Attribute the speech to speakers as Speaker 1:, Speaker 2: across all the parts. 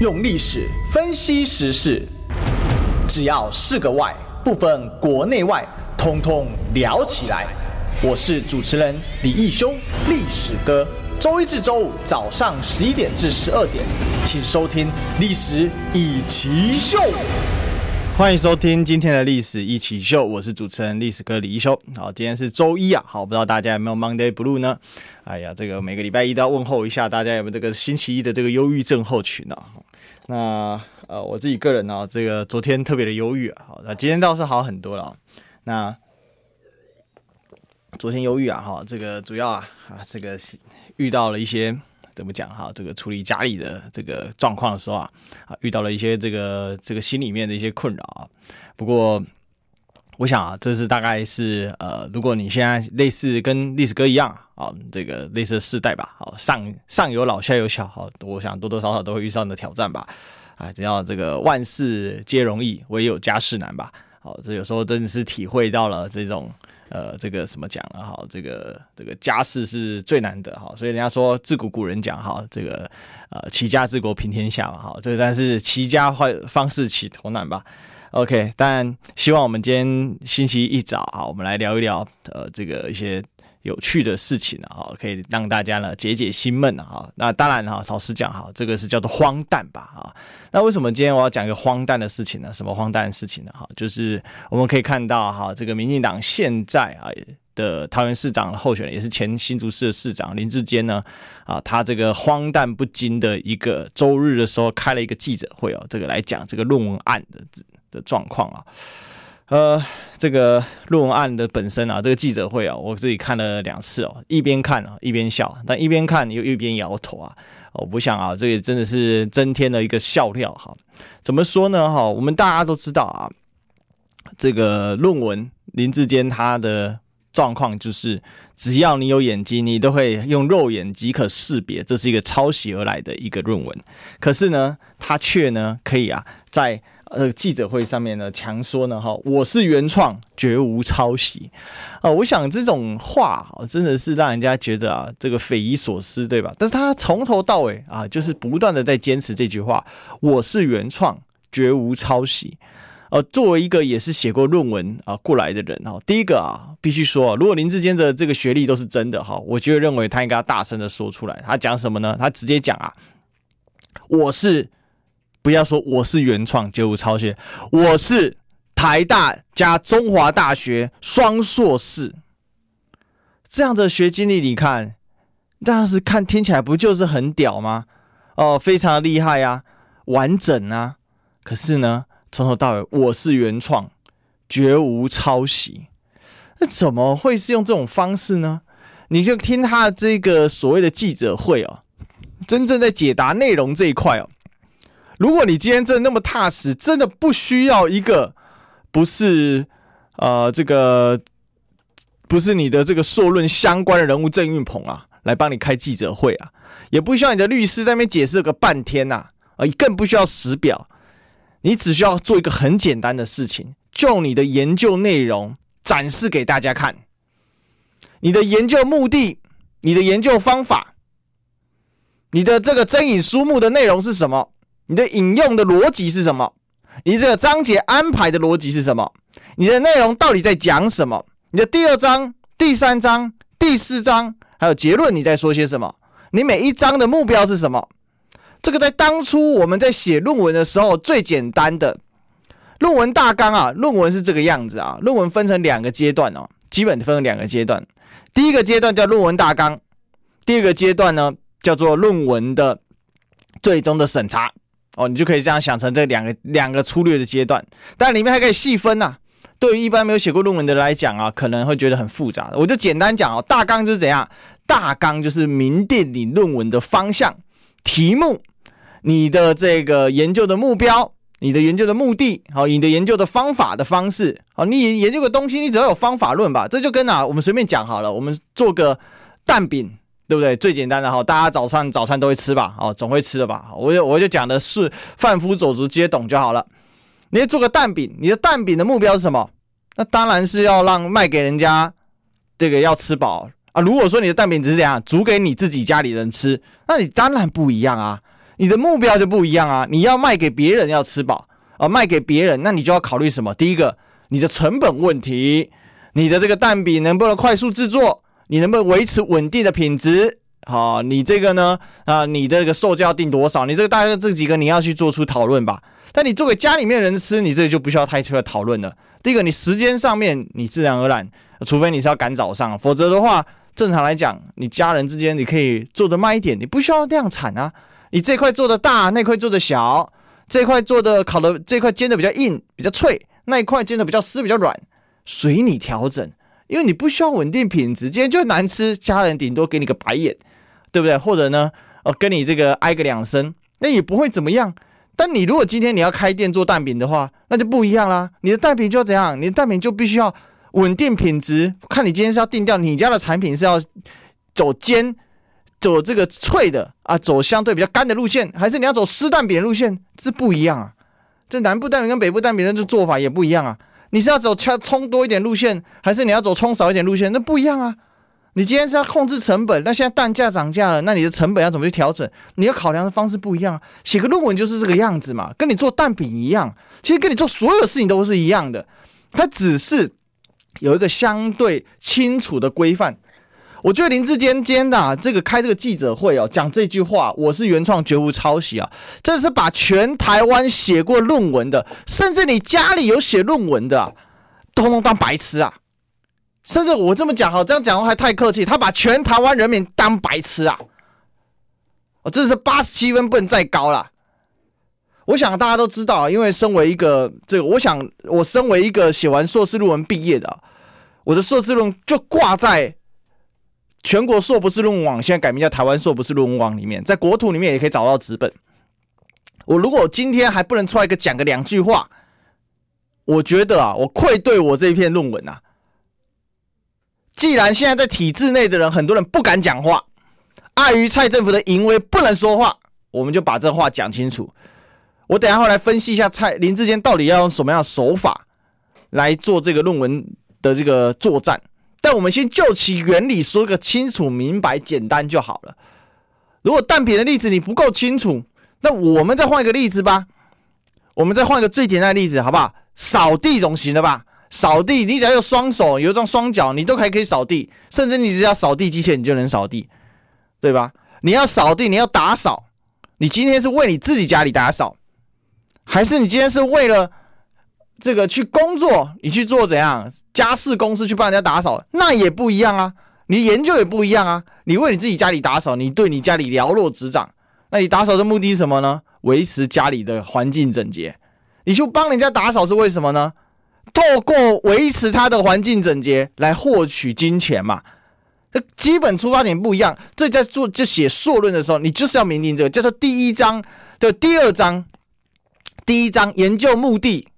Speaker 1: 用历史分析时事，只要是个“外”，不分国内外，通通聊起来。我是主持人李义修，历史哥。周一至周五早上十一点至十二点，请收听《历史一起秀》。
Speaker 2: 欢迎收听今天的《历史一起秀》，我是主持人历史哥李义修。好，今天是周一啊，好，不知道大家有没有 Monday Blue 呢？哎呀，这个每个礼拜一都要问候一下大家有没有这个星期一的这个忧郁症候群呢、啊？那呃，我自己个人呢、这个昨天特别的忧郁啊，好，那今天倒是好很多了、啊。那昨天忧郁啊，哈，这个主要啊啊，这个遇到了一些怎么讲哈，这个处理家里的这个状况的时候啊，啊，遇到了一些这个这个心里面的一些困扰啊。不过我想啊，这是大概是呃，如果你现在类似跟历史哥一样啊，这个类似的世代吧，好，上上有老下有小，好，我想多多少少都会遇上的挑战吧。啊，只要这个万事皆容易，唯有家事难吧。好，这有时候真的是体会到了这种。呃，这个什么讲了哈？这个这个家事是最难的哈，所以人家说自古古人讲哈，这个呃齐家治国平天下嘛哈，这但是齐家坏方式起头难吧？OK，但希望我们今天星期一早哈，我们来聊一聊呃这个一些。有趣的事情啊，可以让大家呢解解心闷啊，那当然哈，老实讲哈，这个是叫做荒诞吧，哈。那为什么今天我要讲一个荒诞的事情呢？什么荒诞的事情呢？哈，就是我们可以看到哈，这个民进党现在啊的桃园市长候选人，也是前新竹市的市长林志坚呢，啊，他这个荒诞不经的一个周日的时候开了一个记者会哦，这个来讲这个论文案的的状况啊。呃，这个论文案的本身啊，这个记者会啊，我自己看了两次哦，一边看啊一边笑，但一边看又一边摇头啊。我不想啊，这也真的是增添了一个笑料哈。怎么说呢？哈，我们大家都知道啊，这个论文林志坚他的状况就是，只要你有眼睛，你都会用肉眼即可识别，这是一个抄袭而来的一个论文。可是呢，他却呢可以啊在。呃，记者会上面呢，强说呢，哈，我是原创，绝无抄袭，啊、我想这种话哈，真的是让人家觉得啊，这个匪夷所思，对吧？但是他从头到尾啊，就是不断的在坚持这句话，我是原创，绝无抄袭。呃，作为一个也是写过论文啊过来的人哈，第一个啊，必须说，如果林智坚的这个学历都是真的哈，我就认为他应该大声的说出来，他讲什么呢？他直接讲啊，我是。不要说我是原创，绝无抄袭。我是台大加中华大学双硕士，这样的学经历，你看，当时看听起来不就是很屌吗？哦，非常厉害啊，完整啊。可是呢，从头到尾我是原创，绝无抄袭。那怎么会是用这种方式呢？你就听他这个所谓的记者会哦，真正在解答内容这一块哦。如果你今天真的那么踏实，真的不需要一个不是呃这个不是你的这个硕论相关的人物郑运鹏啊，来帮你开记者会啊，也不需要你的律师在那边解释个半天呐，啊，更不需要时表，你只需要做一个很简单的事情，就你的研究内容展示给大家看，你的研究目的、你的研究方法、你的这个争议书目的内容是什么？你的引用的逻辑是什么？你这个章节安排的逻辑是什么？你的内容到底在讲什么？你的第二章、第三章、第四章还有结论，你在说些什么？你每一章的目标是什么？这个在当初我们在写论文的时候最简单的论文大纲啊，论文是这个样子啊。论文分成两个阶段哦，基本分成两个阶段。第一个阶段叫论文大纲，第二个阶段呢叫做论文的最终的审查。哦，你就可以这样想成这两个两个粗略的阶段，但里面还可以细分呐、对于一般没有写过论文的来讲啊，可能会觉得很复杂。我就简单讲哦，大纲就是怎样？大纲就是明定你论文的方向、题目、你的这个研究的目标、你的研究的目的，好，你的研究的方法的方式。好，你研究个东西，你只要有方法论吧。这就跟啊，我们随便讲好了，我们做个蛋饼。对不对？最简单的哈，大家早上早餐都会吃吧？哦，总会吃的吧？我就我就讲的是贩夫走卒皆懂就好了。你要做个蛋饼，你的蛋饼的目标是什么？那当然是要让卖给人家这个要吃饱啊。如果说你的蛋饼只是这样煮给你自己家里人吃，那你当然不一样啊。你的目标就不一样啊！你要卖给别人要吃饱啊，卖给别人，那你就要考虑什么？第一个，你的成本问题，你的这个蛋饼能不能快速制作？你能不能维持稳定的品质？好，你这个呢？啊，你这个售价要定多少？你这个大概这几个你要去做出讨论吧。但你做给家里面人吃，你这个就不需要太多的讨论了。第一个，你时间上面你自然而然，除非你是要赶早上，否则的话，正常来讲，你家人之间你可以做得慢一点，你不需要量产啊。你这块做的大，那块做的小，这块做的烤的这块煎的比较硬比较脆，那一块煎的比较湿比较软，随你调整，因为你不需要稳定品质，今天就难吃，家人顶多给你个白眼，对不对？或者呢，呃，跟你这个挨个两声，那也不会怎么样。但你如果今天你要开店做蛋饼的话，那就不一样啦。你的蛋饼就要怎样？你的蛋饼就必须要稳定品质，看你今天是要定调你家的产品是要走煎。走这个脆的啊，走相对比较干的路线，还是你要走湿蛋饼路线，这不一样啊。这南部蛋饼跟北部蛋饼的这做法也不一样啊。你是要走加葱多一点路线，还是你要走冲少一点路线？那不一样啊。你今天是要控制成本，那现在蛋价涨价了，那你的成本要怎么去调整？你要考量的方式不一样啊。写个论文就是这个样子嘛，跟你做蛋饼一样，其实跟你做所有事情都是一样的，它只是有一个相对清楚的规范。我觉得林志坚今天的、这个开这个记者会哦，讲这句话，我是原创，绝无抄袭啊！这是把全台湾写过论文的，甚至你家里有写论文的、啊，通通当白痴啊！甚至我这么讲哈，这样讲还太客气，他把全台湾人民当白痴啊！哦，这是八十七分，不能再高了。我想大家都知道，因为身为一个这个，我想我身为一个写完硕士论文毕业的，我的硕士论就挂在。全国硕博士论文网现在改名叫台湾硕博士论文网，里面在国土里面也可以找到纸本。我如果今天还不能出来一个讲个两句话，我觉得啊，我愧对我这一篇论文啊。既然现在在体制内的人很多人不敢讲话，碍于蔡政府的淫威不能说话，我们就把这话讲清楚。我等下会来分析一下蔡林志坚到底要用什么样的手法来做这个论文的这个作战。但我们先就其原理说个清楚、明白、简单就好了。如果蛋饼的例子你不够清楚，那我们再换一个例子吧。我们再换一个最简单的例子，好不好？扫地总行了吧？扫地，你只要有双手，有一双双脚，你都还可以扫地。甚至你只要扫地机器人，你就能扫地，对吧？你要扫地，你要打扫，你今天是为你自己家里打扫，还是你今天是为了？这个去工作，你去做怎样家事公司去帮人家打扫，那也不一样啊。你研究也不一样啊。你为你自己家里打扫，你对你家里了若指掌。那你打扫的目的是什么呢？维持家里的环境整洁。你去帮人家打扫是为什么呢？透过维持他的环境整洁来获取金钱嘛。这基本出发点不一样。这在做就写硕论的时候，你就是要明定这个，叫做第一章的第二章，第一章研究目的。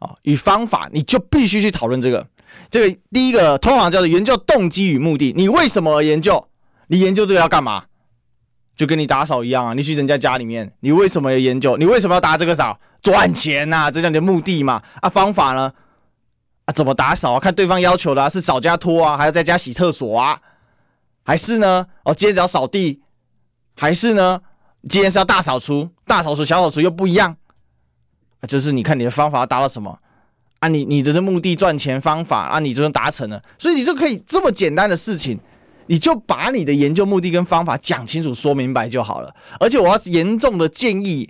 Speaker 2: 啊，与方法，你就必须去讨论这个。这个第一个通常叫做研究动机与目的。你为什么而研究？你研究这个要干嘛？就跟你打扫一样啊。你去人家家里面，你为什么要研究？你为什么要打这个扫？赚钱呐、这叫你的目的嘛。啊，方法呢？啊，怎么打扫啊？看对方要求的、啊、是扫家拖啊，还要在家洗厕所啊？还是呢？哦，今天只要扫地？还是呢？今天是要大扫除？大扫除、小扫除又不一样。就是你看你的方法达到什么啊你？你你的目的赚钱方法啊，你就能达成了，所以你就可以这么简单的事情，你就把你的研究目的跟方法讲清楚、说明白就好了。而且我要严重的建议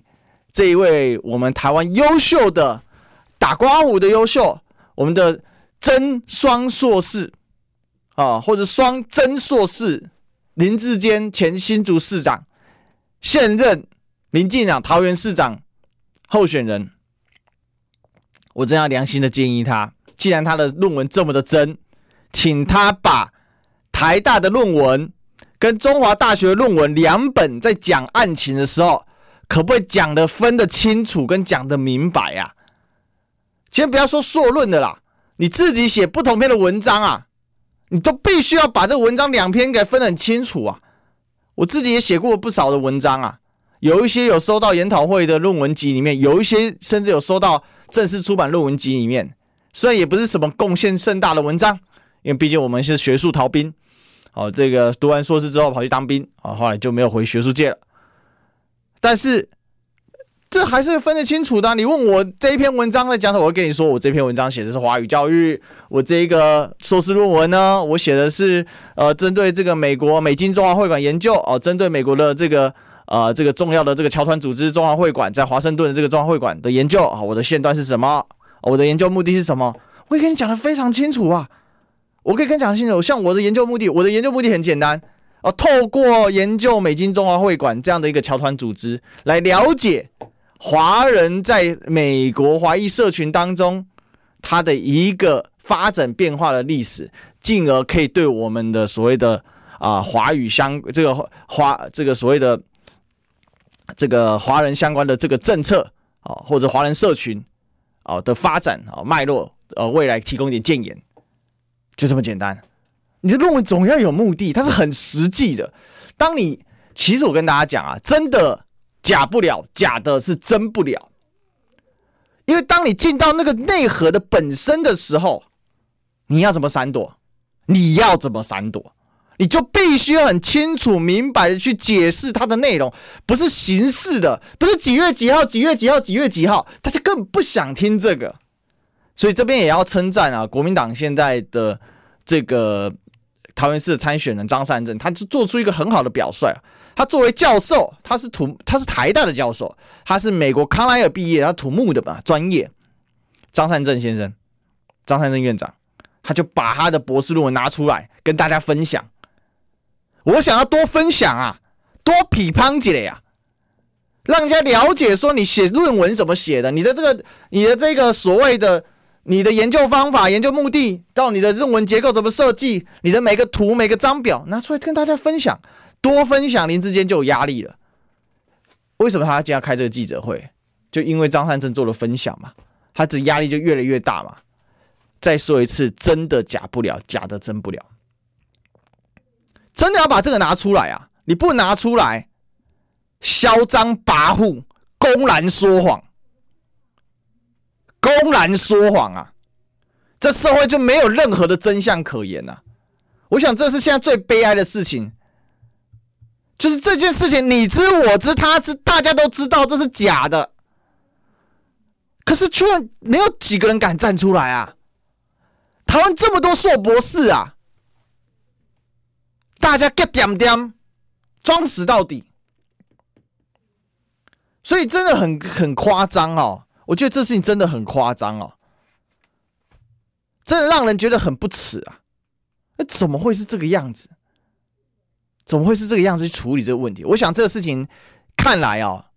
Speaker 2: 这一位我们台湾优秀的打刮胡的优秀，我们的曾双硕士啊，或者双曾硕士林志坚前新竹市长，现任民进党桃园市长候选人。我真要良心的建议他，既然他的论文这么的真，请他把台大的论文跟中华大学的论文两本在讲案情的时候，可不可以讲的分得清楚，跟讲得明白啊？先不要说硕论的啦，你自己写不同篇的文章啊，你都必须要把这文章两篇给分得很清楚啊。我自己也写过不少的文章啊，有一些有收到研讨会的论文集里面，有一些甚至有收到。正式出版论文集里面，虽然也不是什么贡献盛大的文章，因为毕竟我们是学术逃兵。哦，这个读完硕士之后跑去当兵，啊，后来就没有回学术界了。但是这还是分得清楚的。你问我这一篇文章在讲什么，我会跟你说，我这篇文章写的是华语教育。我这个硕士论文呢，我写的是呃，针对这个美国美金中华会馆研究哦，针对美国的这个呃这个重要的这个侨团组织中华会馆在华盛顿的这个中华会馆的研究啊，我的线段是什么？我的研究目的是什么？我可以跟你讲的非常清楚啊。我可以跟你讲清楚，像我的研究目的，我的研究目的很简单哦，透过研究美金中华会馆这样的一个侨团组织，来了解华人在美国华裔社群当中他的一个发展变化的历史，进而可以对我们的所谓的啊华语相这个华这个所谓的这个华人相关的这个政策啊，或者华人社群啊的发展啊脉络，呃，未来提供一点建言。就这么简单，你的论文总要有目的，它是很实际的。当你其实我跟大家讲啊，真的假不了，假的是真不了。因为当你进到那个内核的本身的时候，你要怎么闪躲？你要怎么闪躲？你就必须要很清楚明白的去解释它的内容，不是形式的，不是几月几号、几月几号、几月几号，大家根本不想听这个。所以这边也要称赞啊，国民党现在的这个桃园市参选人张善政，他就做出一个很好的表率啊。他作为教授，他是土，他是台大的教授，他是美国康奈尔毕业，他土木的吧专业。张善政先生，张善政院长，他就把他的博士论文拿出来跟大家分享。我想要多分享啊，多批判几类呀，让人家了解说你写论文怎么写的，你的这个，你的这个所谓的。你的研究方法、研究目的，到你的论文结构怎么设计，你的每个图、每个章表拿出来跟大家分享，多分享，您之间就有压力了。为什么他今天要开这个记者会？就因为张善政做了分享嘛，他的压力就越来越大嘛。再说一次，真的假不了，假的真不了。真的要把这个拿出来啊！你不拿出来，嚣张跋扈，公然说谎。公然说谎啊！这社会就没有任何的真相可言呐、啊！我想这是现在最悲哀的事情，就是这件事情你知我知他知，大家都知道这是假的，可是却没有几个人敢站出来啊！台湾这么多硕博士啊，大家给点点装死到底，所以真的很很夸张哦。我觉得这事情真的很夸张哦，真的让人觉得很不齿啊！那怎么会是这个样子？怎么会是这个样子去处理这个问题？我想这个事情看来啊，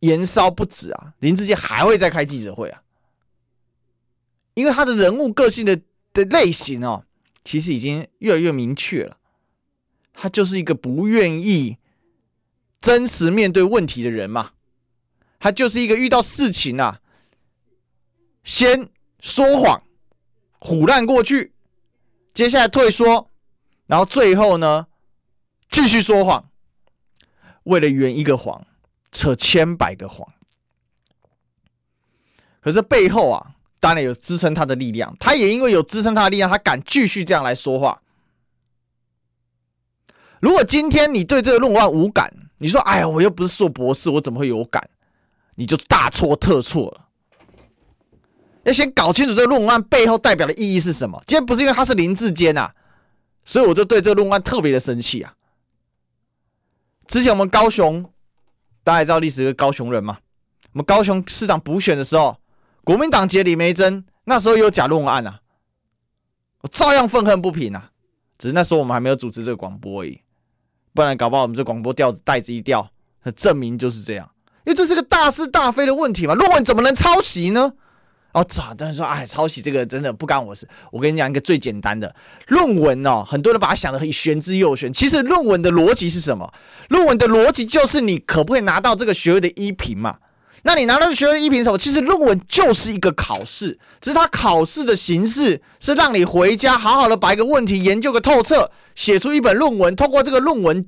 Speaker 2: 延烧不止啊，林志坚还会再开记者会啊，因为他的人物个性的的类型哦，其实已经越来越明确了，他就是一个不愿意真实面对问题的人嘛，他就是一个遇到事情啊。先说谎，唬烂过去，接下来退缩，然后最后呢，继续说谎，为了圆一个谎，扯千百个谎。可是背后啊，当然有支撑他的力量，他也因为有支撑他的力量，他敢继续这样来说话。如果今天你对这个论文无感，你说：“哎呀，我又不是硕博士，我怎么会有感？”你就大错特错了。要先搞清楚这个论文案背后代表的意义是什么。今天不是因为他是林志坚呐，所以我就对这个论文案特别的生气啊。之前我们高雄，大家也知道历史是高雄人嘛，我们高雄市长补选的时候，国民党籍李梅珍那时候有假论文案啊，我照样愤恨不平啊。只是那时候我们还没有组织这个广播而已，不然搞不好我们这广播调子带子一掉，证明就是这样。因为这是个大是大非的问题嘛，论文怎么能抄袭呢？哦，咋的说？哎，抄袭这个真的不干我事。我跟你讲一个最简单的论文哦，很多人把它想的很玄之又玄。其实论文的逻辑是什么？论文的逻辑就是你可不可以拿到这个学位的一评嘛？那你拿到学位一评的时候，其实论文就是一个考试，只是它考试的形式是让你回家好好的把一个问题研究个透彻，写出一本论文，通过这个论文，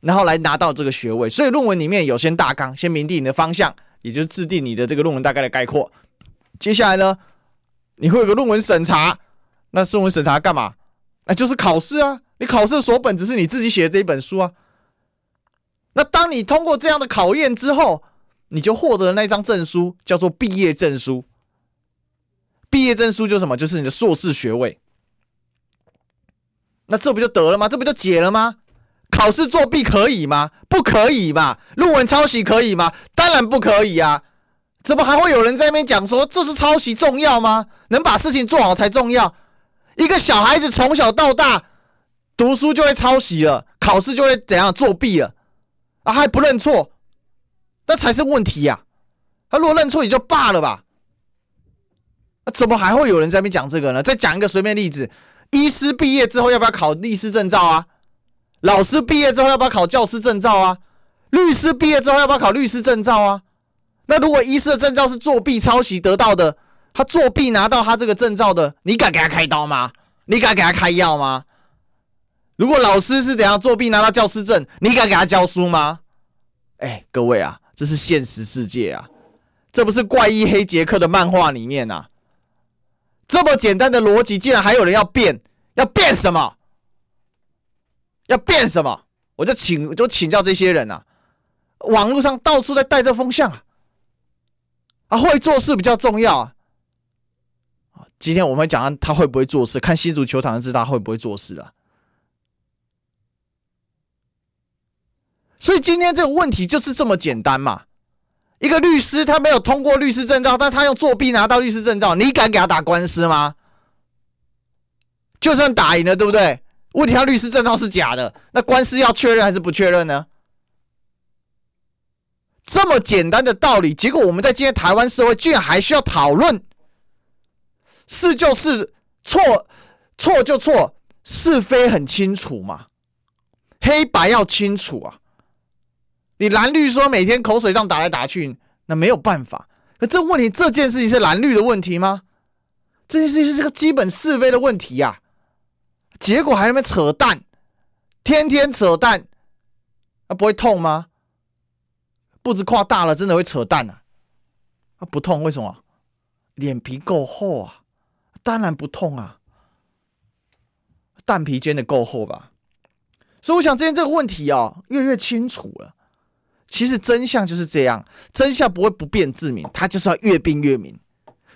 Speaker 2: 然后来拿到这个学位。所以论文里面有先大纲，先明定你的方向，也就是制定你的这个论文大概的概括。接下来呢，你会有个论文审查，那论文审查干嘛？那就是考试啊！你考试的所本只是你自己写的这一本书啊。那当你通过这样的考验之后，你就获得了那张证书，叫做毕业证书。毕业证书就是什么？就是你的硕士学位。那这不就得了吗？这不就解了吗？考试作弊可以吗？不可以嘛？论文抄袭可以吗？当然不可以啊！怎么还会有人在那边讲说这是抄袭重要吗？能把事情做好才重要。一个小孩子从小到大读书就会抄袭了，考试就会怎样作弊了啊？还不认错，那才是问题呀！他如果认错也就罢了吧。那怎么还会有人在那边讲这个呢？再讲一个随便例子：医师毕业之后要不要考律师证照啊？老师毕业之后要不要考教师证照啊？律师毕业之后要不要考律师证照啊？那如果医师的证照是作弊抄袭得到的，他作弊拿到他这个证照的，你敢给他开刀吗？你敢给他开药吗？如果老师是怎样作弊拿到教师证，你敢给他教书吗？哎，各位啊，这是现实世界啊，这不是怪异黑杰克的漫画里面啊。这么简单的逻辑，竟然还有人要变，要变什么？要变什么？我就请，就请教这些人啊。网络上到处在带这风向啊，啊，会做事比较重要啊。今天我们讲他会不会做事，看新竹球场就知道他会不会做事了。所以今天这个问题就是这么简单嘛。一个律师他没有通过律师证照，但他用作弊拿到律师证照，你敢给他打官司吗？就算打赢了，对不对？问题他律师证照是假的，那官司要确认还是不确认呢？这么简单的道理，结果我们在今天台湾社会居然还需要讨论，是就是，错错就错，是非很清楚嘛，黑白要清楚啊。你蓝绿说每天口水仗打来打去，那没有办法。可这问题，这件事情是蓝绿的问题吗？这件事情是个基本是非的问题呀。结果还在那扯淡，天天扯淡，啊不会痛吗？步子跨大了，真的会扯淡啊！啊不痛，为什么？脸皮够厚啊，当然不痛啊，蛋皮煎的够厚吧？所以我想，今天这个问题啊，越来越清楚了。其实真相就是这样，真相不会不辩自明，它就是要越辩越明。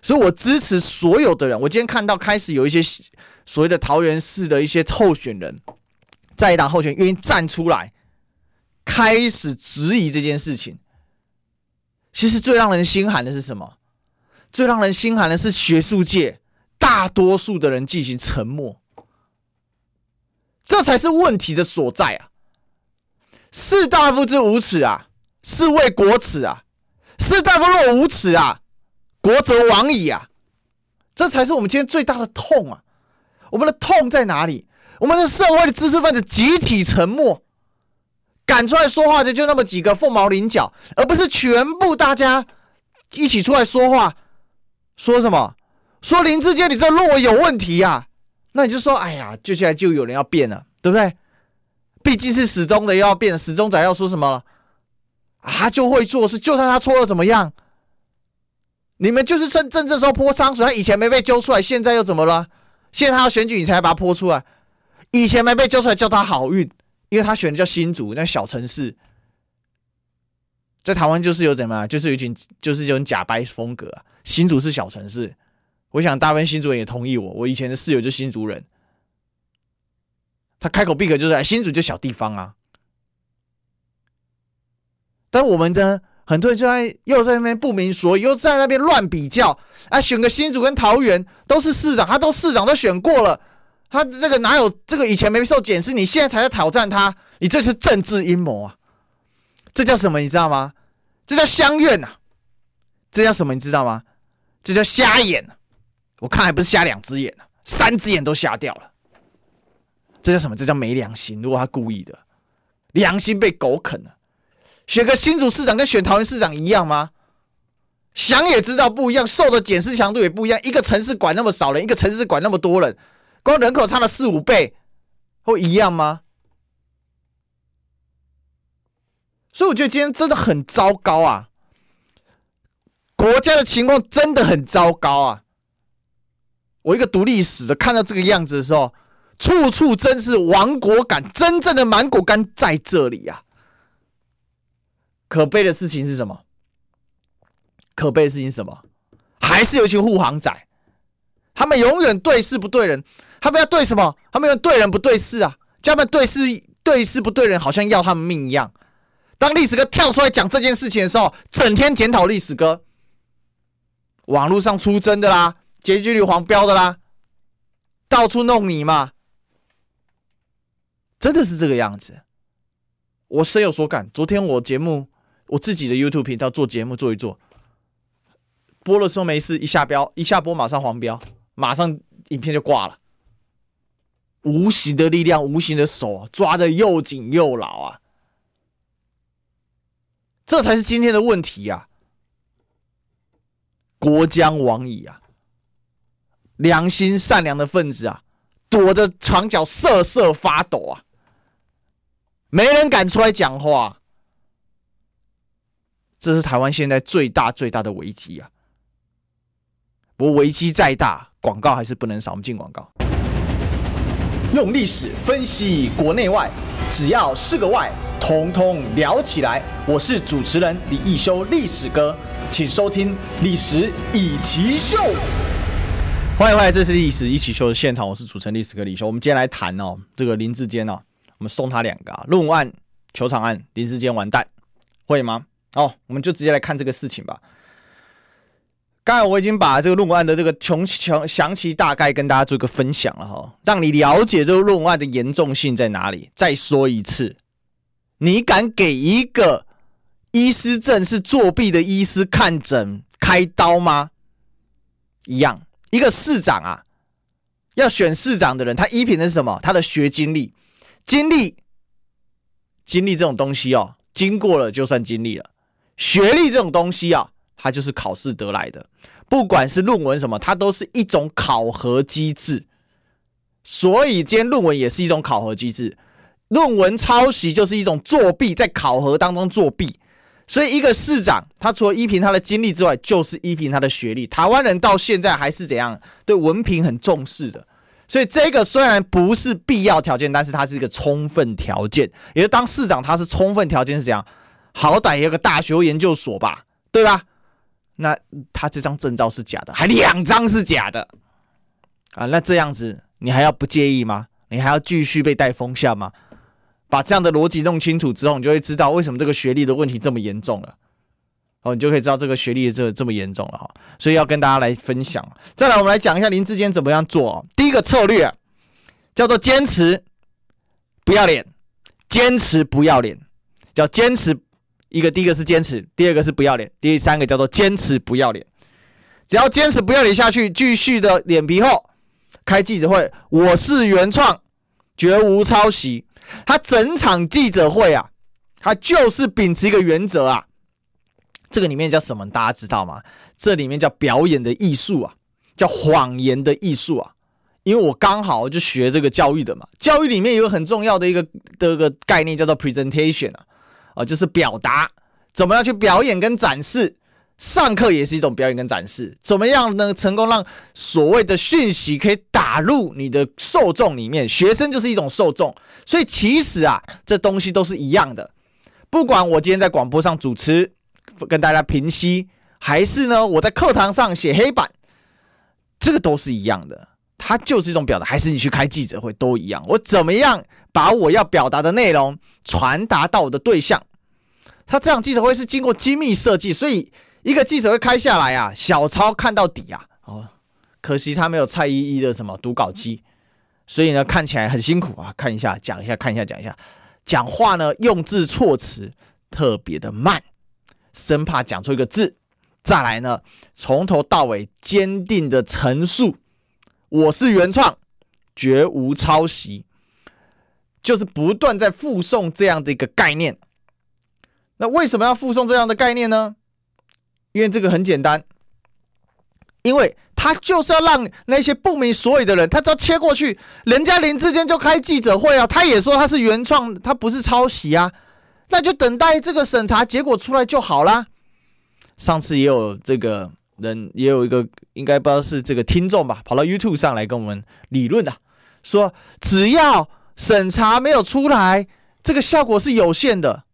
Speaker 2: 所以我支持所有的人。我今天看到开始有一些。所谓的桃园市的一些候选人，在党候选愿意站出来，开始质疑这件事情。其实最让人心寒的是什么？最让人心寒的是学术界大多数的人进行沉默，这才是问题的所在啊！士大夫之无耻啊，是为国耻啊！士大夫若无耻啊，国则亡矣啊！这才是我们今天最大的痛啊！我们的痛在哪里？我们的社会的知识分子集体沉默，敢出来说话的就那么几个凤毛麟角，而不是全部大家一起出来说话。说什么？说林志坚，你这论文有问题、啊？那你就说，哎呀，接下来就有人要变了，对不对？毕竟是死忠的要变，死忠仔要说什么了？他就会做事，就算他错了怎么样？你们就是趁政治时候泼脏水，他以前没被揪出来，现在又怎么了？现在他要选举，你才把他泼出来。以前没被揪出来，叫他好运，因为他选的叫新竹，那小城市，在台湾就是有怎么，就是有一群，就是有种假掰风格啊。新竹是小城市，我想大部分新竹人也同意我。我以前的室友就新竹人，他开口闭口就是新竹就小地方啊。但我们呢？很多人就在又在那边不明所以，又在那边乱比较。啊，选个新竹跟桃园都是市长，他都市长都选过了，他这个哪有这个以前没受检视，你现在才在挑战他，你这是政治阴谋啊！这叫什么？你知道吗？这叫相愿呐！这叫什么？你知道吗？这叫瞎眼。我看还不是瞎两只眼，三只眼都瞎掉了。这叫什么？这叫没良心。如果他故意的，良心被狗啃了。选个新竹市长跟选桃园市长一样吗？想也知道不一样，受的检视强度也不一样。一个城市管那么少人，一个城市管那么多人，光人口差了四五倍，会一样吗？所以我觉得今天真的很糟糕啊！国家的情况真的很糟糕啊！我一个读历史的看到这个样子的时候，处处真是亡国感，真正的亡国感在这里呀！可悲的事情是什么？可悲的事情是什么？还是有一群护航仔，他们永远对事不对人。他们要对什么？他们要对人不对事啊！叫他们对事对事不对人，好像要他们命一样。当历史哥跳出来讲这件事情的时候，整天检讨历史哥，网络上出征的啦，结局率黄标的啦，到处弄你嘛，真的是这个样子。我深有所感。昨天我节目，我自己的 YouTube 频道做节目做一做，播的时候没事，一下标一下播马上黄标，马上影片就挂了。无形的力量，无形的手抓的又紧又牢啊！这才是今天的问题啊！国将亡矣啊！良心善良的分子啊，躲着床角瑟瑟发抖啊！没人敢出来讲话，这是台湾现在最大最大的危机啊！不过危机再大，广告还是不能少，我们进广告。
Speaker 1: 用历史分析国内外，只要是个“外”，统统聊起来。我是主持人李易修，历史哥，请收听《历史易起 SHOW》。
Speaker 2: 欢迎回来，这是《历史一起 SHOW》的现场，我是主持人历史哥李修。我们今天来谈哦，这个林志坚哦，我们送他两个啊，论文案、球场案，临时间完蛋，会吗？哦，我们就直接来看这个事情吧。刚才我已经把这个论文案的这个穷穷详细大概跟大家做一个分享了哈，让你了解这个论文案的严重性在哪里。再说一次，你敢给一个医师证是作弊的医师看诊开刀吗？一样，一个市长啊，要选市长的人，他依凭的是什么？他的学经历，经历，经历这种东西哦，经过了就算经历了。学历这种东西啊。它就是考试得来的，不管是论文什么，它都是一种考核机制。所以，今天论文也是一种考核机制。论文抄袭就是一种作弊，在考核当中作弊。所以，一个市长他除了依凭他的经历之外，就是依凭他的学历。台湾人到现在还是怎样对文凭很重视的。所以，这个虽然不是必要条件，但是它是一个充分条件。也就当市长，他是充分条件是怎样？好歹也有个大学研究所吧，对吧？那他这张证照是假的，还两张是假的啊？那这样子你还要不介意吗？你还要继续被带风向吗？把这样的逻辑弄清楚之后，你就会知道为什么这个学历的问题这么严重了。哦，你就可以知道这个学历这这么严重了哈。所以要跟大家来分享。再来，我们来讲一下林志坚怎么样做。第一个策略叫做坚持不要脸，坚持不要脸，叫坚持。一个，第一个是坚持，第二个是不要脸，第三个叫做坚持不要脸。只要坚持不要脸下去，继续的脸皮厚，开记者会，我是原创，绝无抄袭。他整场记者会啊，他就是秉持一个原则啊。这个里面叫什么？大家知道吗？这里面叫表演的艺术啊，叫谎言的艺术啊。因为我刚好就学这个教育的嘛，教育里面有很重要的一个的个概念叫做 presentation 啊。啊，就是表达怎么样去表演跟展示，上课也是一种表演跟展示。怎么样呢？成功让所谓的讯息可以打入你的受众里面，学生就是一种受众。所以其实啊，这东西都是一样的。不管我今天在广播上主持，跟大家平息，还是呢我在课堂上写黑板，这个都是一样的。它就是一种表达，还是你去开记者会都一样。我怎么样把我要表达的内容传达到我的对象？他这样记者会是经过精密设计，所以一个记者会开下来啊，小抄看到底啊。哦，可惜他没有蔡依依的什么读稿机，所以呢看起来很辛苦啊。看一下，讲一下，看一下，讲一下，讲话呢用字措辞特别的慢，生怕讲错一个字。再来呢，从头到尾坚定的陈述。我是原创，绝无抄袭，就是不断在附送这样的一个概念。那为什么要附送这样的概念呢？因为这个很简单，因为他就是要让那些不明所以的人，他只要切过去，人家林志坚就开记者会啊，他也说他是原创，他不是抄袭啊，那就等待这个审查结果出来就好啦。上次也有这个。人也有一个应该不知道是这个听众吧，跑到 YouTube 上来跟我们理论的，说只要审查没有出来，这个效果是有限的。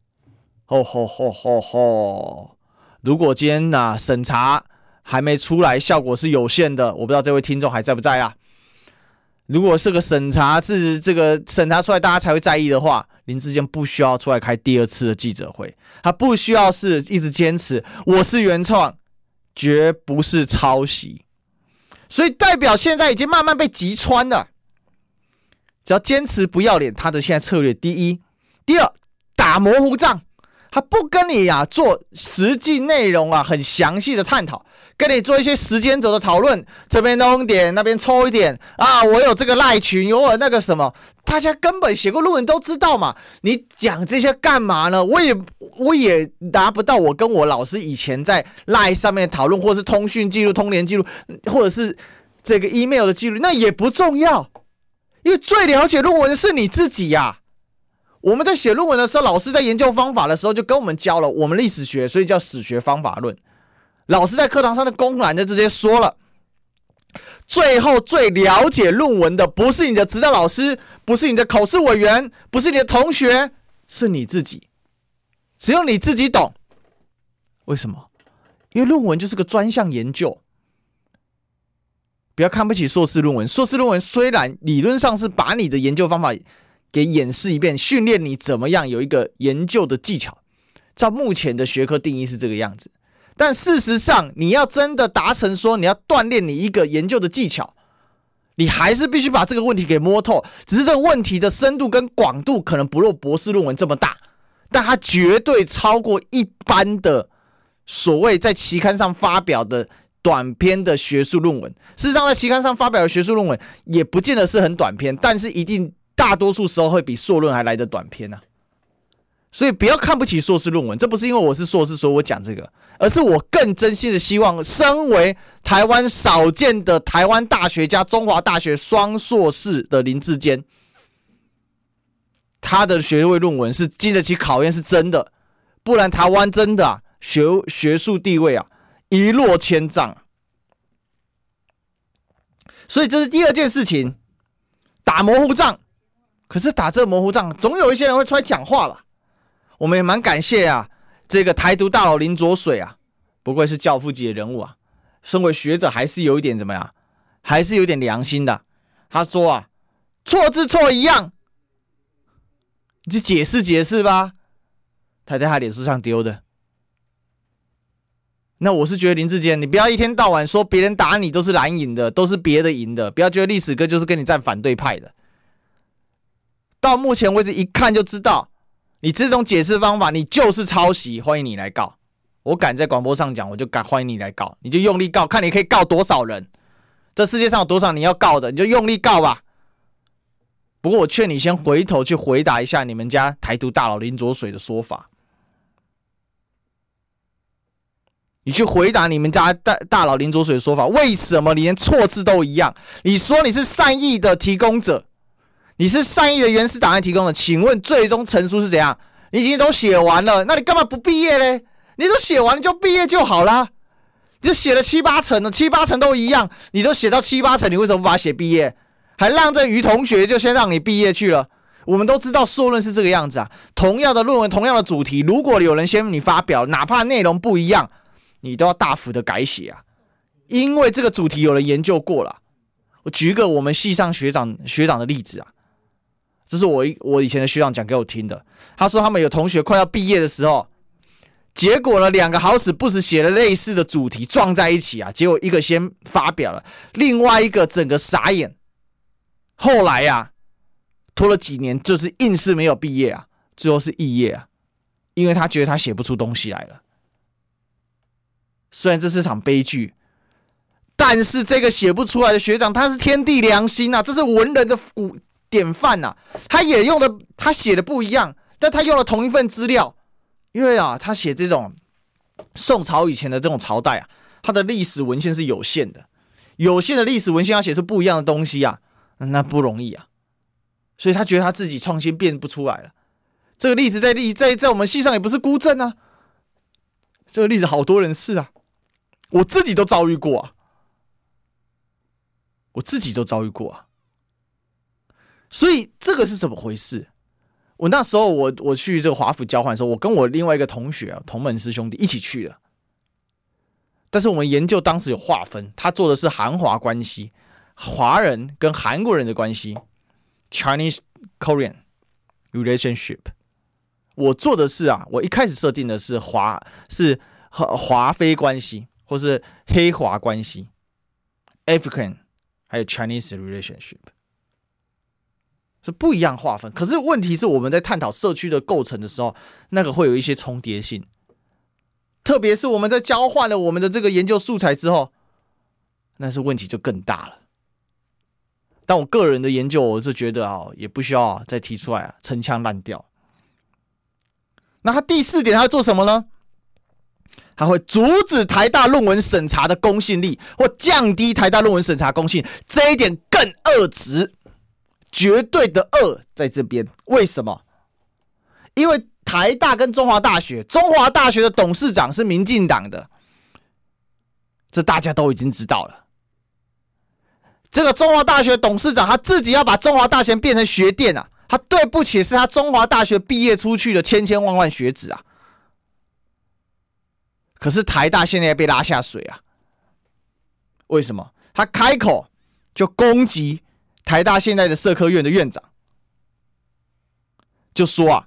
Speaker 2: 吼吼吼吼吼！如果今天呐、审查还没出来，效果是有限的，我不知道这位听众还在不在啊？如果是个审查是这个审查出来，大家才会在意的话，林志坚不需要出来开第二次的记者会，他不需要是一直坚持我是原创，绝不是抄袭，所以代表现在已经慢慢被击穿了。只要坚持不要脸，他的现在策略第一，第二打模糊仗。他不跟你呀、做实际内容啊，很详细的探讨，跟你做一些时间轴的讨论，这边弄点，那边抽一点啊。我有这个赖群，有我那个什么，大家根本写过论文都知道嘛。你讲这些干嘛呢？我也我也拿不到我跟我老师以前在赖上面讨论，或是通讯记录、通联记录，或者是这个 email 的记录，那也不重要，因为最了解论文的是你自己呀、我们在写论文的时候，老师在研究方法的时候就跟我们教了，我们历史学，所以叫史学方法论。老师在课堂上的公然的直接说了，最后最了解论文的不是你的指导老师，不是你的考试委员，不是你的同学，是你自己。只有你自己懂。为什么？因为论文就是个专项研究。不要看不起硕士论文，硕士论文虽然理论上是把你的研究方法。给演示一遍，训练你怎么样有一个研究的技巧。照目前的学科定义是这个样子，但事实上，你要真的达成说你要锻炼你一个研究的技巧，你还是必须把这个问题给摸透。只是这个问题的深度跟广度可能不如博士论文这么大，但它绝对超过一般的所谓在期刊上发表的短篇的学术论文。事实上，在期刊上发表的学术论文也不见得是很短篇，但是一定。大多数时候会比硕论还来得短篇啊，所以不要看不起硕士论文。这不是因为我是硕士，所以我讲这个，而是我更真心的希望，身为台湾少见的台湾大学家，中华大学双硕士的林志坚，他的学位论文是经得起考验，是真的，不然台湾真的啊，学学术地位啊一落千丈。所以这是第二件事情，打模糊仗。可是打这模糊仗，总有一些人会出来讲话吧？我们也蛮感谢啊，这个台独大佬林卓水啊，不愧是教父级的人物啊。身为学者，还是有一点怎么样？还是有点良心的。他说啊，错字错一样，你去解释解释吧。他在他脸书上丢的。那我是觉得林志坚，你不要一天到晚说别人打你都是蓝赢的，都是别的赢的，不要觉得历史哥就是跟你站反对派的。到目前为止，一看就知道，你这种解释方法，你就是抄袭。欢迎你来告，我敢在广播上讲，我就敢欢迎你来告，你就用力告，看你可以告多少人。这世界上有多少你要告的，你就用力告吧。不过我劝你先回头去回答一下你们家台独大佬林卓水的说法。你去回答你们家大大佬林卓水的说法，为什么你连错字都一样？你说你是善意的提供者。你是善意的原始档案提供的，请问最终成书是怎样？你已经都写完了，那你干嘛不毕业嘞？你都写完了就毕业就好啦。你都写了七八成了，七八成都一样，你都写到七八成，你为什么不把它写毕业？还让这于同学就先让你毕业去了？我们都知道硕论是这个样子啊，同样的论文，同样的主题，如果有人先你发表，哪怕内容不一样，你都要大幅的改写啊，因为这个主题有人研究过了。我举一个我们系上学长学长的例子啊。这是我我以前的学长讲给我听的。他说他们有同学快要毕业的时候，结果呢，两个好死不死写了类似的主题撞在一起啊，结果一个先发表了，另外一个整个傻眼。后来呀、拖了几年，就是硬是没有毕业啊，最后是肄业啊，因为他觉得他写不出东西来了。虽然这是场悲剧，但是这个写不出来的学长他是天地良心啊，这是文人的骨典范呐、啊，他也用的，他写的不一样，但他用了同一份资料，因为啊，他写这种宋朝以前的这种朝代啊，他的历史文献是有限的，有限的历史文献要写出不一样的东西啊，那不容易啊，所以他觉得他自己创新变不出来了。这个例子在历在在我们系上也不是孤证啊，这个例子好多人是啊，我自己都遭遇过啊，我自己都遭遇过啊。所以这个是怎么回事？我那时候我我去这个华府交换的时候，我跟我另外一个同学啊，同门师兄弟一起去的。但是我们研究当时有划分，他做的是韩华关系，华人跟韩国人的关系，Chinese Korean relationship。我做的是啊，我一开始设定的是华是和华非关系，或是黑华关系，African 还有 Chinese relationship，是不一样划分。可是问题是我们在探讨社区的构成的时候，那个会有一些重叠性。特别是我们在交换了我们的这个研究素材之后，那是问题就更大了。但我个人的研究，我是觉得啊，也不需要再提出来啊，陈腔滥调。那他第四点，他要做什么呢？他会阻止台大论文审查的公信力，或降低台大论文审查公信，这一点更恶质，绝对的恶在这边。为什么？因为。台大跟中华大学，中华大学的董事长是民进党的，这大家都已经知道了。这个中华大学董事长他自己要把中华大学变成学店啊，他对不起是他中华大学毕业出去的千千万万学子啊。可是台大现在被拉下水啊？为什么？他开口就攻击台大现在的社科院的院长，就说啊。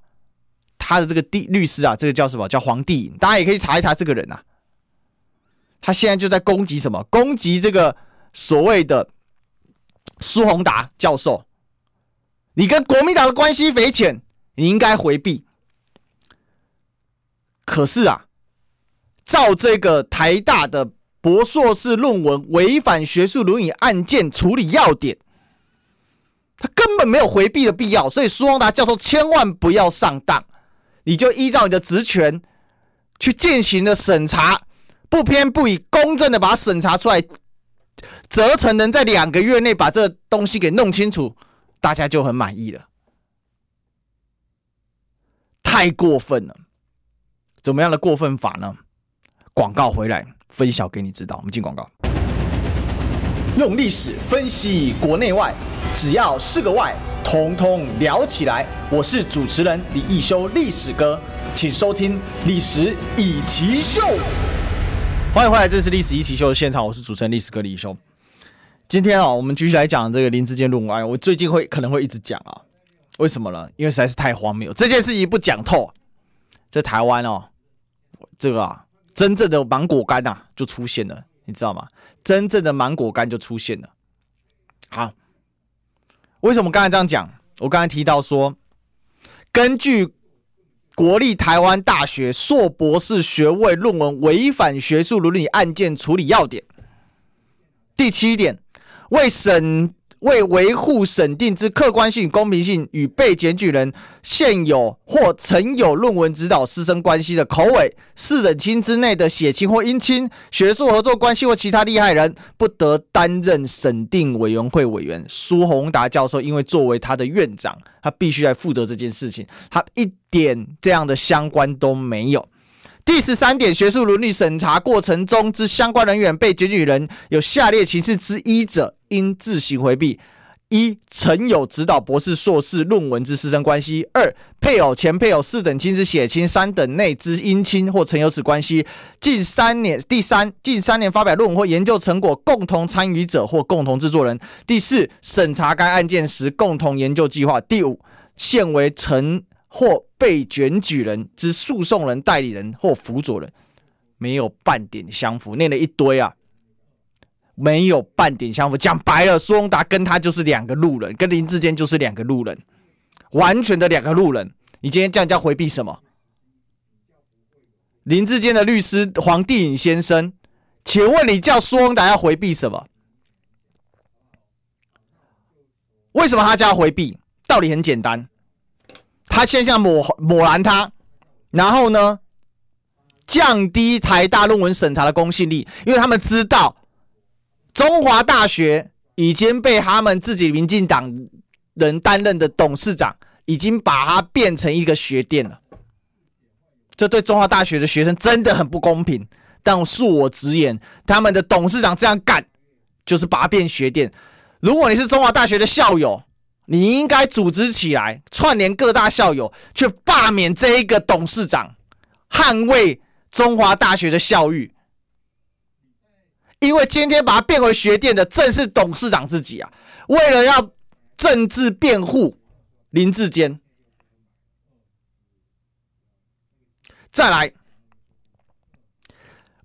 Speaker 2: 他的这个地律师啊，这个叫什么？叫黄帝颖，大家也可以查一查这个人啊。他现在就在攻击什么？攻击这个所谓的苏宏达教授。你跟国民党的关系匪浅，你应该回避。可是啊，照这个台大的博硕士论文违反学术伦理案件处理要点，他根本没有回避的必要。所以苏旺达教授千万不要上当。你就依照你的职权去进行了审查，不偏不倚、公正的把它审查出来，责成能在两个月内把这东西给弄清楚，大家就很满意了。太过分了，怎么样的过分法呢？广告回来分享给你知道。我们进广告，
Speaker 1: 用历史分析国内外，只要是个“外”。通通聊起来！我是主持人李易修，历史哥，请收听《历史易起 SHOW》。
Speaker 2: 欢迎回来，这是《历史易起 SHOW》的现场，我是主持人历史哥李易修。今天啊，我们继续来讲这个林智坚论文。我最近会可能会一直讲啊，为什么呢？因为实在是太荒谬，这件事情不讲透，在台湾哦，这个啊，真正的芒果干啊就出现了，你知道吗？真正的芒果干就出现了。好。为什么刚才这样讲？我刚才提到说，根据国立台湾大学硕博士学位论文违反学术伦理案件处理要点，第七点，为审。为维护审定之客观性、公平性，与被检举人现有或曾有论文指导师生关系的口委、四人亲之内的血亲或姻亲、学术合作关系或其他利害人，不得担任审定委员会委员。苏宏达教授因为作为他的院长，他必须来负责这件事情，他一点这样的相关都没有。第十三点，学术伦理审查过程中之相关人员、被检举人有下列情事之一者，应自行回避：一、曾有指导博士、硕士论文之师生关系；二、配偶、前配偶、四等亲之血亲；三等内之姻亲或曾有此关系；近三年，第三，近三年发表论文或研究成果共同参与者或共同制作人；第四，审查该案件时共同研究计划；第五，现为曾。或被检举人之诉讼人、代理人或辅佐人，没有半点相符，念了一堆啊，没有半点相符。讲白了，苏宏达跟他就是两个路人，跟林志坚就是两个路人，完全的两个路人。你今天这样叫回避什么？林志坚的律师黄帝颖先生，请问你叫苏宏达要回避什么？为什么他叫他回避？道理很简单。他先想抹抹蓝他，然后呢，降低台大论文审查的公信力，因为他们知道中华大学已经被他们自己民进党人担任的董事长，已经把它变成一个学店了。这对中华大学的学生真的很不公平。但恕我直言，他们的董事长这样干，就是把它变学店。如果你是中华大学的校友，你应该组织起来，串联各大校友，去罢免这一个董事长，捍卫中华大学的校誉。因为今天把它变为学店的，正是董事长自己啊！为了要政治辩护林志坚，再来，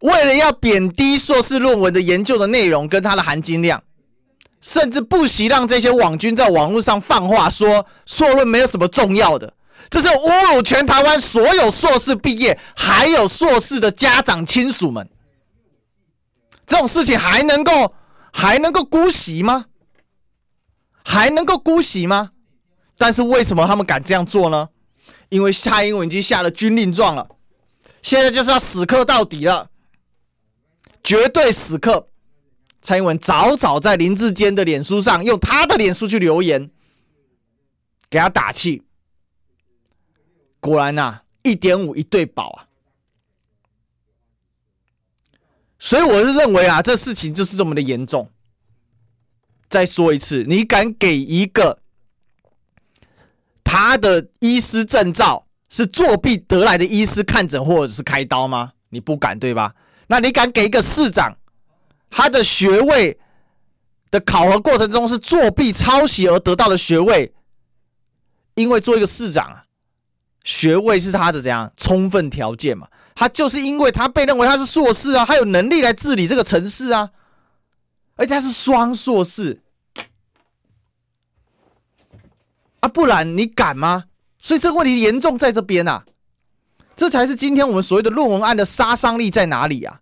Speaker 2: 为了要贬低硕士论文的研究的内容跟它的含金量。甚至不惜让这些网军在网络上放话说硕论没有什么重要的，这是侮辱全台湾所有硕士毕业还有硕士的家长亲属们。这种事情还能够还能够姑息吗？还能够姑息吗？但是为什么他们敢这样做呢？因为蔡英文已经下了军令状了，现在就是要死磕到底了，绝对死磕。蔡英文早早在林志坚的脸书上用他的脸书去留言，给他打气。果然呐、啊，一点五一对宝啊！所以我是认为啊，这事情就是这么的严重。再说一次，你敢给一个他的医师证照是作弊得来的医师看诊或者是开刀吗？你不敢对吧？那你敢给一个市长？他的学位的考核过程中是作弊抄袭而得到的学位，因为做一个市长啊，学位是他的怎样充分条件嘛？他就是因为他被认为他是硕士啊，他有能力来治理这个城市啊，而且他是双硕士啊，不然你敢吗？所以这个问题严重在这边啊，这才是今天我们所谓的论文案的杀伤力在哪里啊？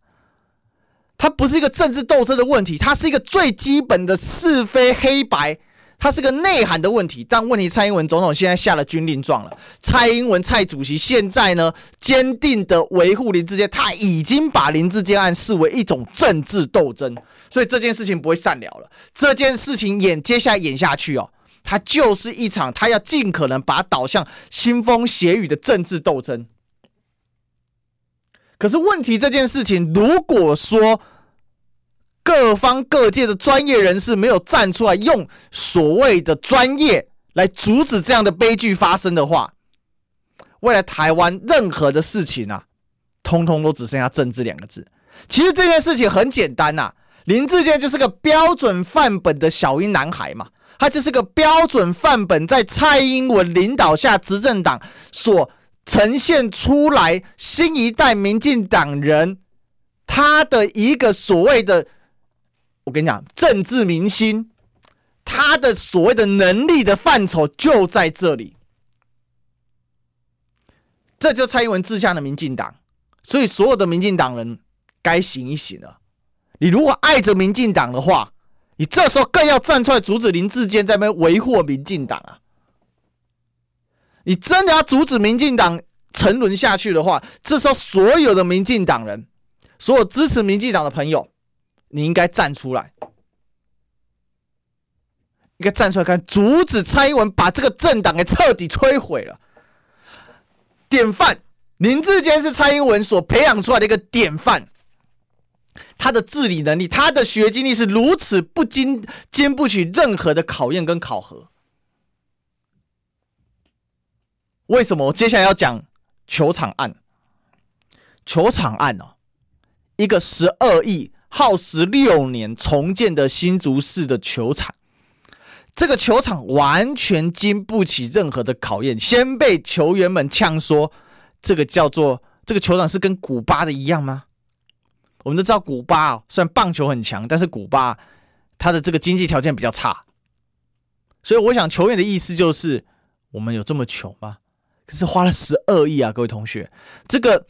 Speaker 2: 它不是一个政治斗争的问题，它是一个最基本的是非黑白，它是个内涵的问题。但问题，蔡英文总统现在下了军令状了。蔡英文蔡主席现在呢，坚定的维护林志坚，他已经把林志坚案视为一种政治斗争，所以这件事情不会善了了。这件事情演接下来演下去哦，它就是一场他要尽可能把导向腥风血雨的政治斗争。可是问题，这件事情如果说各方各界的专业人士没有站出来，用所谓的专业来阻止这样的悲剧发生的话，未来台湾任何的事情啊，通通都只剩下政治两个字。其实这件事情很简单呐、林志坚就是个标准范本的小英男孩嘛，他就是个标准范本，在蔡英文领导下执政党所。呈现出来新一代民进党人他的一个所谓的，我跟你讲，政治明星，他的所谓的能力的范畴就在这里，这就蔡英文治下的民进党，所以所有的民进党人该醒一醒了。你如果爱着民进党的话，你这时候更要站出来阻止林志坚在那边维护民进党啊！你真的要阻止民进党沉沦下去的话，这时候所有的民进党人，所有支持民进党的朋友，你应该站出来，应该站出来看，阻止蔡英文把这个政党给彻底摧毁了。典范，林志坚是蔡英文所培养出来的一个典范，他的治理能力，他的学经历是如此不经经不起任何的考验跟考核。为什么我接下来要讲球场案？球场案哦，一个十二亿耗时六年重建的新竹市的球场，这个球场完全经不起任何的考验，先被球员们呛说，这个叫做这个球场是跟古巴的一样吗？我们都知道古巴哦，虽然棒球很强，但是古巴它的这个经济条件比较差，所以我想球员的意思就是，我们有这么穷吗？可是花了十二亿啊，各位同学，这个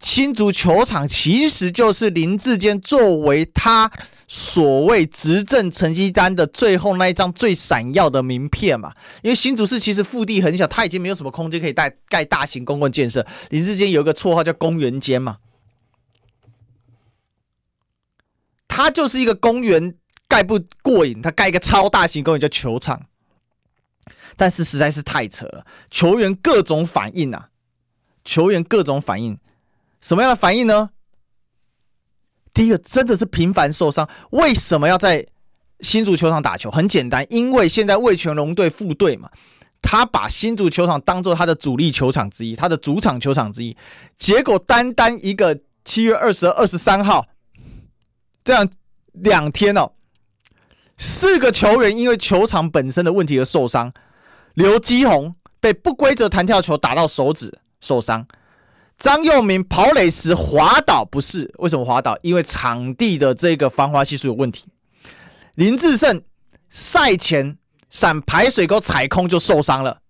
Speaker 2: 新竹球场其实就是林志坚作为他所谓执政成绩单的最后那一张最闪耀的名片嘛。因为新竹市其实腹地很小，他已经没有什么空间可以盖盖大型公共建设。林志坚有一个绰号叫“公园间”嘛，他就是一个公园盖不过瘾，他盖一个超大型公园叫球场。但是实在是太扯了，球员各种反应啊，球员各种反应，什么样的反应呢？第一个真的是频繁受伤，为什么要在新足球场打球？很简单，因为现在魏全龙队副队嘛，他把新足球场当做他的主力球场之一，他的主场球场之一。结果单单一个七月二十二、二十三号这样两天哦，四个球员因为球场本身的问题而受伤。刘基宏被不规则弹跳球打到手指受伤。张佑铭跑垒时滑倒，不是，为什么滑倒？因为场地的这个防滑系数有问题。林志胜赛前闪排水沟踩空就受伤了。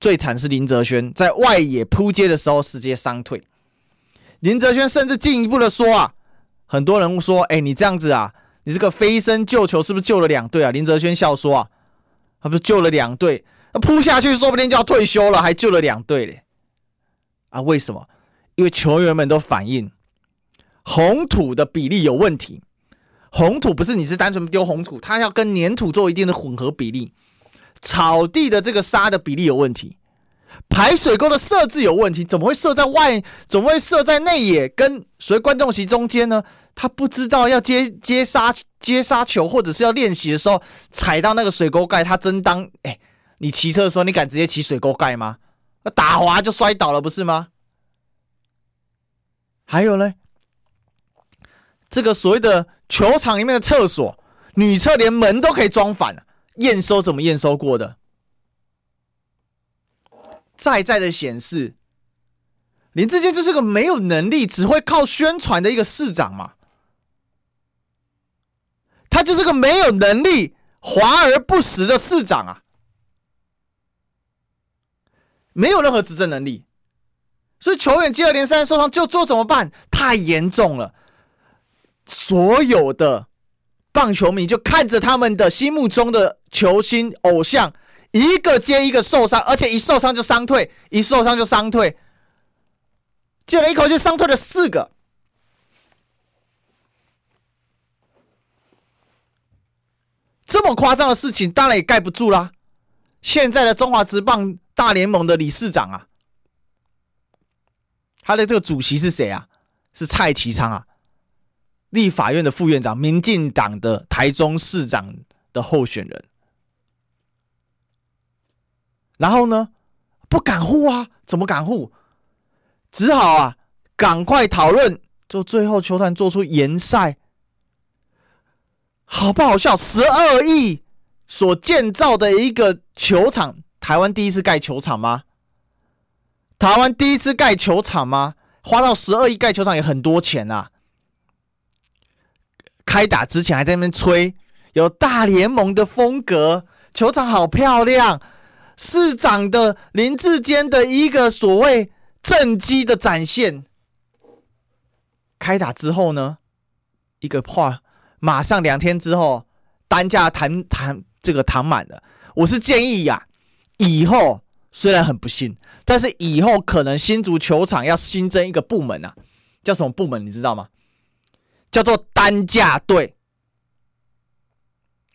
Speaker 2: 最惨是林哲轩在外野扑接的时候直接伤退。林哲轩甚至进一步的说啊，很多人说，哎，你这样子啊，你这个飞身救球是不是救了两队啊？林哲轩笑说啊，他不是救了两队，那扑下去说不定就要退休了，还救了两队嘞。啊，为什么？因为球员们都反映红土的比例有问题。红土不是你是单纯丢红土，它要跟粘土做一定的混合比例。草地的这个沙的比例有问题，排水沟的设置有问题。怎么会设在外？怎么会设在内野跟随观众席中间呢？他不知道要接接杀接杀球，或者是要练习的时候踩到那个水沟盖，他真当哎，你骑车的时候你敢直接骑水沟盖吗？打滑就摔倒了，不是吗？还有呢，这个所谓的球场里面的厕所，女厕连门都可以装反，验收怎么验收过的？在在的显示，林志坚就是个没有能力、只会靠宣传的一个市长嘛。他就是个没有能力、华而不实的市长啊。没有任何执政能力，所以球员接二连三受伤，就做怎么办？太严重了，所有的棒球迷就看着他们的心目中的球星偶像一个接一个受伤，而且一受伤就伤退，一受伤就伤退，接了一口气伤退了四个，这么夸张的事情当然也盖不住啦。现在的中华职棒。大联盟的理事长啊，他的这个主席是谁啊？是蔡其昌啊，立法院的副院长，民进党的台中市长的候选人。然后呢，不敢护啊，怎么敢护？只好啊，赶快讨论，就最后球团做出延赛，好不好笑？十二亿所建造的一个球场。台湾第一次盖球场吗？台湾第一次盖球场吗？花到十二亿盖球场也很多钱、啊。开打之前还在那边吹，有大联盟的风格，球场好漂亮。市长的林志坚的一个所谓政绩的展现。开打之后呢，一个话，马上两天之后单价谈谈这个谈满了。我是建议呀、以后虽然很不幸，但是以后可能新足球场要新增一个部门啊，叫什么部门？你知道吗？叫做担架队。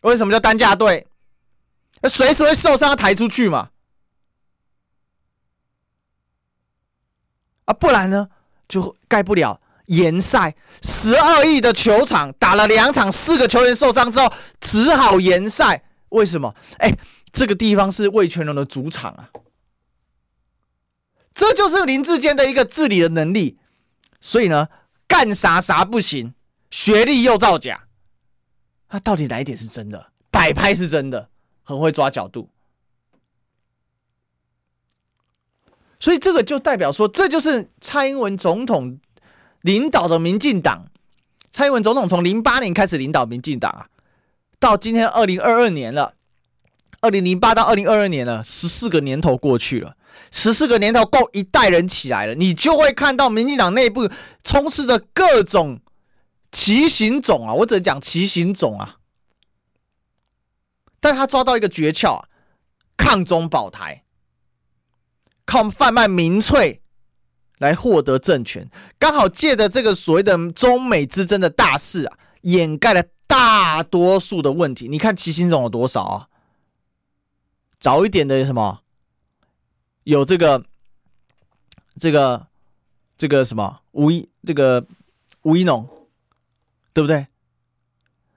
Speaker 2: 为什么叫担架队？随时会受伤，要抬出去嘛。啊，不然呢就盖不了。延赛十二亿的球场打了两场，四个球员受伤之后，只好延赛。为什么？哎。这个地方是魏全龙的主场啊，这就是林志坚的一个治理的能力。所以呢，干啥啥不行，学历又造假，他到底哪一点是真的？摆拍是真的，很会抓角度。所以这个就代表说，这就是蔡英文总统领导的民进党。蔡英文总统从零八年开始领导民进党啊，到今天二零二二年了。二零零八到二零二二年了，十四个年头过去了，十四个年头够一代人起来了，你就会看到民进党内部充斥着各种奇形种啊，我只能讲奇形种啊，但他抓到一个诀窍啊，抗中保台，靠贩卖民粹来获得政权，刚好借着这个所谓的中美之争的大势啊，掩盖了大多数的问题。你看齐行种有多少啊？早一点的什么，有这个，这个，这个什么吴一这个吴一农，对不对？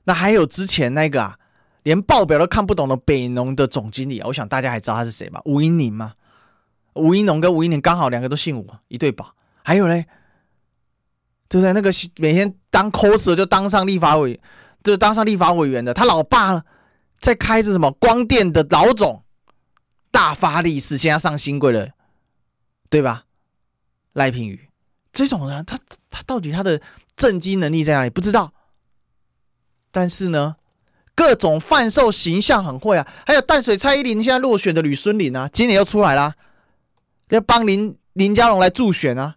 Speaker 2: 那还有之前那个啊，连报表都看不懂的北农的总经理啊，我想大家还知道他是谁吧？吴英宁吗？吴英农跟吴英宁刚好两个都姓吴，一对宝。还有嘞，对不对？那个每天当 coser 就当上立法委，就当上立法委员的，他老爸在开着什么光电的老总，大发利市，现在上新贵了，对吧？赖品妤这种人，他他到底他的政绩能力在哪里？不知道。但是呢，各种贩售形象很会啊。还有淡水蔡依林现在落选的吕孙林啊，今年又出来啦，要帮林林佳龙来助选啊。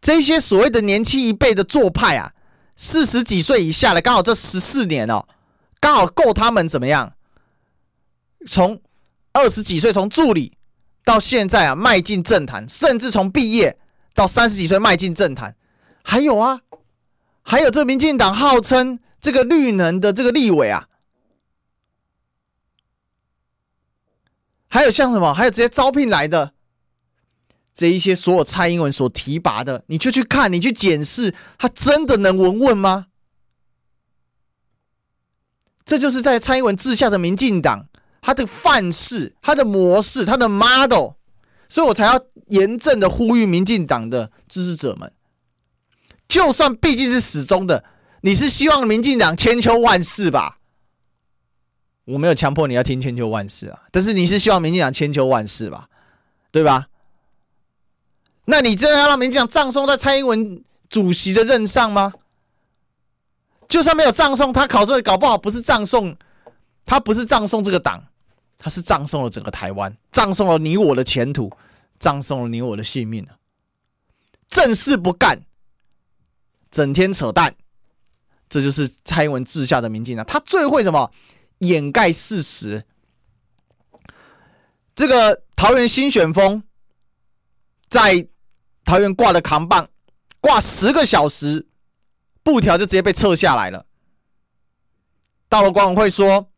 Speaker 2: 这些所谓的年轻一辈的做派啊，四十几岁以下的，刚好这十四年哦，刚好够他们怎么样？从二十几岁从助理到现在啊，迈进政坛，甚至从毕业到三十几岁迈进政坛，还有啊，还有这民进党号称这个绿能的这个立委啊，还有像什么，还有直接招聘来的。这一些所有蔡英文所提拔的，你就去看，你去检视，他真的能稳稳吗？这就是在蔡英文治下的民进党，他的范式、他的模式、他的 model，所以我才要严正的呼吁民进党的支持者们，就算毕竟是始终的，你是希望民进党千秋万世吧？我没有强迫你要听千秋万世啊，但是你是希望民进党千秋万世吧？对吧？那你真的要让民进党葬送在蔡英文主席的任上吗？就算没有葬送，他考出来搞不好不是葬送，他不是葬送这个党，他是葬送了整个台湾，葬送了你我的前途，葬送了你我的性命啊！正事不干，整天扯淡，这就是蔡英文治下的民进党。他最会什么？掩盖事实。这个桃园新选风在。桃园挂的扛棒，挂十个小时，布条就直接被撤下来了。到了管委会说，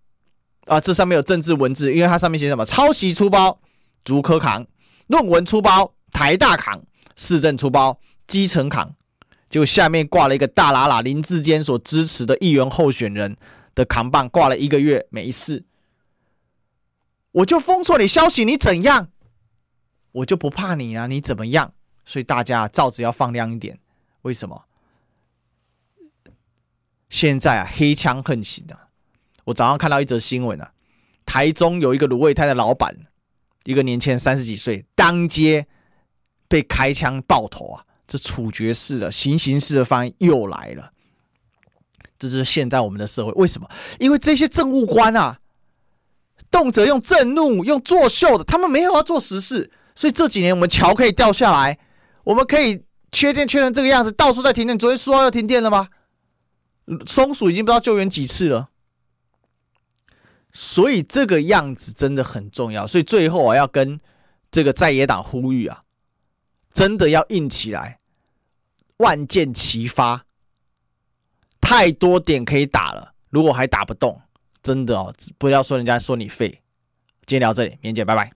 Speaker 2: 啊，这上面有政治文字，因为它上面写什么？抄袭出包，竹科扛；论文出包，台大扛；市政出包，基层扛。就下面挂了一个大喇喇林志坚所支持的议员候选人的扛棒，挂了一个月没事。我就封锁你消息，你怎样？我就不怕你啊，你怎么样？所以大家罩子要放亮一点，为什么？现在啊，黑枪横行啊！我早上看到一则新闻啊，台中有一个卤味摊的老板，一个年轻人三十几岁，当街被开枪爆头啊！这处决式的、行刑式的方案又来了。这就是现在我们的社会，为什么？因为这些政务官啊，动辄用震怒、用作秀的，他们没有要做实事，所以这几年我们桥可以掉下来。我们可以缺电缺成这个样子，到处在停电。昨天说要停电了吗？松鼠已经不知道救援几次了。所以这个样子真的很重要。所以最后啊，要跟这个在野党呼吁啊，真的要硬起来，万箭齐发。太多点可以打了，如果还打不动，真的哦，不要说人家说你废。今天聊这里，明天见，拜拜。